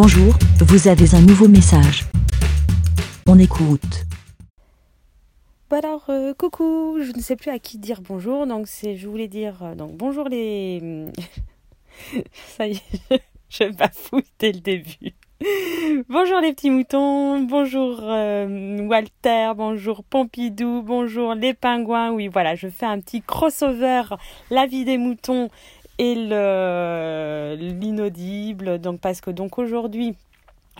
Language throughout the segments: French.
Bonjour, vous avez un nouveau message. On écoute. Bon alors, euh, coucou, je ne sais plus à qui dire bonjour, donc c'est, je voulais dire, euh, donc bonjour les... Ça y est, je bafouille dès le début. Bonjour les petits moutons, bonjour euh, Walter, bonjour Pompidou, bonjour les pingouins. Oui, voilà, je fais un petit crossover, la vie des moutons et le l'inaudible. Donc parce que donc aujourd'hui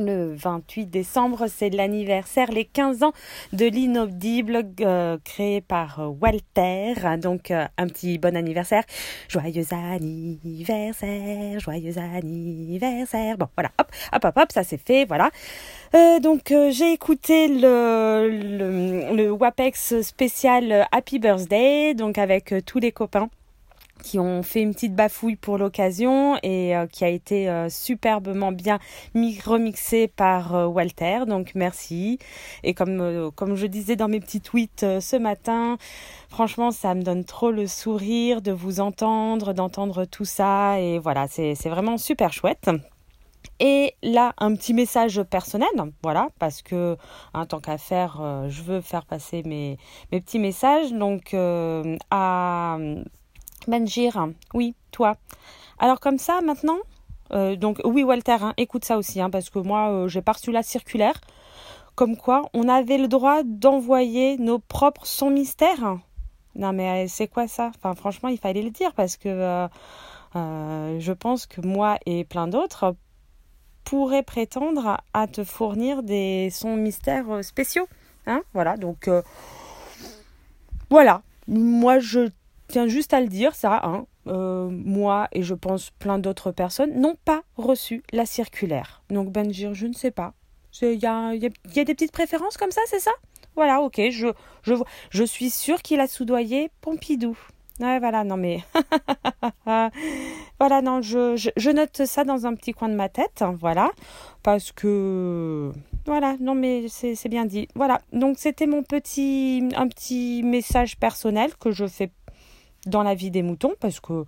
le 28 décembre, c'est l'anniversaire, les 15 ans de l'inaudible euh, créé par euh, Walter. Donc euh, un petit bon anniversaire. Joyeux anniversaire, joyeux anniversaire. Bon voilà, hop, hop, hop, hop, ça c'est fait, voilà. donc j'ai écouté le WAPEX spécial Happy Birthday, donc avec tous les copains qui ont fait une petite bafouille pour l'occasion et euh, qui a été euh, superbement bien remixé par euh, Walter. Donc merci. Et comme, comme je disais dans mes petits tweets ce matin, franchement, ça me donne trop le sourire de vous entendre, d'entendre tout ça. Et voilà, c'est vraiment super chouette. Et là, un petit message personnel, voilà, parce que en tant qu'à faire, je veux faire passer mes, mes petits messages. Donc, à Oui, toi. Alors comme ça, maintenant, euh, donc oui Walter, hein, écoute ça aussi, hein, parce que moi, euh, j'ai pas reçu la circulaire, comme quoi on avait le droit d'envoyer nos propres sons mystères. Non mais euh, c'est quoi ça? Enfin franchement, il fallait le dire, parce que je pense que moi et plein d'autres pourraient prétendre à te fournir des sons mystères spéciaux. Hein voilà, donc voilà. Moi, je tiens juste à le dire, ça, hein, euh, moi et je pense plein d'autres personnes n'ont pas reçu la circulaire. Donc Benjir, je ne sais pas. Il y a, des petites préférences comme ça, c'est ça? Voilà, ok, je, suis sûre qu'il a soudoyé Pompidou. Ouais, voilà, non mais... voilà, non, je, note ça dans un petit coin de ma tête, hein, voilà, parce que... Voilà, non mais c'est bien dit. Voilà, donc c'était mon petit... un petit message personnel que je fais dans la vie des moutons parce que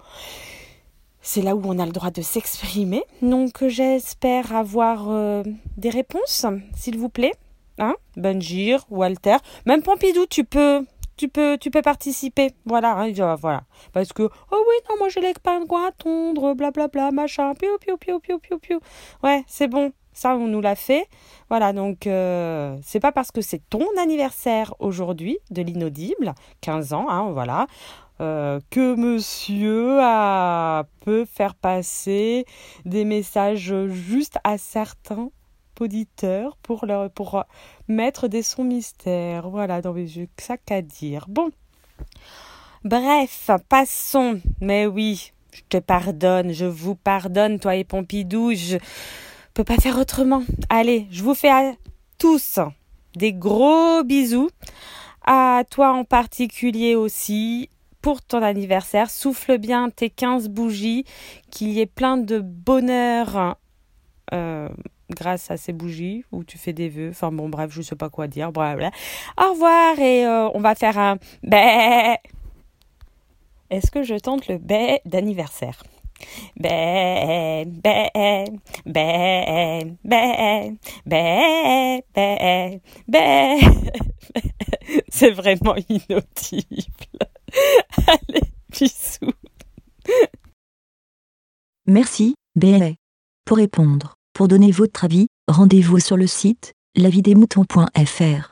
c'est là où on a le droit de s'exprimer. Donc j'espère avoir euh, des réponses, s'il vous plaît. Hein? Benjir, Walter, même Pompidou, tu peux tu peux, tu peux participer. Voilà, hein, voilà. Parce que, oh oui, non, moi j'ai les pingouins à tondre, blablabla, machin, piou, piou, piou, piou, piou, piou. Ouais, c'est bon. Ça, on nous l'a fait. Voilà, donc euh, c'est pas parce que c'est ton anniversaire aujourd'hui de l'inaudible, 15 ans, hein, voilà. Euh, que monsieur a, peut faire passer des messages juste à certains auditeurs pour, leur, pour mettre des sons mystères. Voilà, dans mes yeux, ça qu'à dire. Bon. Bref, passons. Mais oui, je te pardonne, je vous pardonne, toi et Pompidou. Je peux pas faire autrement. Allez, je vous fais à tous des gros bisous. À toi en particulier aussi pour ton anniversaire. Souffle bien tes 15 bougies, qu'il y ait plein de bonheur euh, grâce à ces bougies, où tu fais des vœux. Enfin bon, bref, je sais pas quoi dire. Au revoir et euh, on va faire un bé. Est-ce que je tente le bé d'anniversaire. C'est vraiment inaudible. Allez, bisous. Merci, BLA. Pour répondre, pour donner votre avis, rendez-vous sur le site lavidemouton.fr.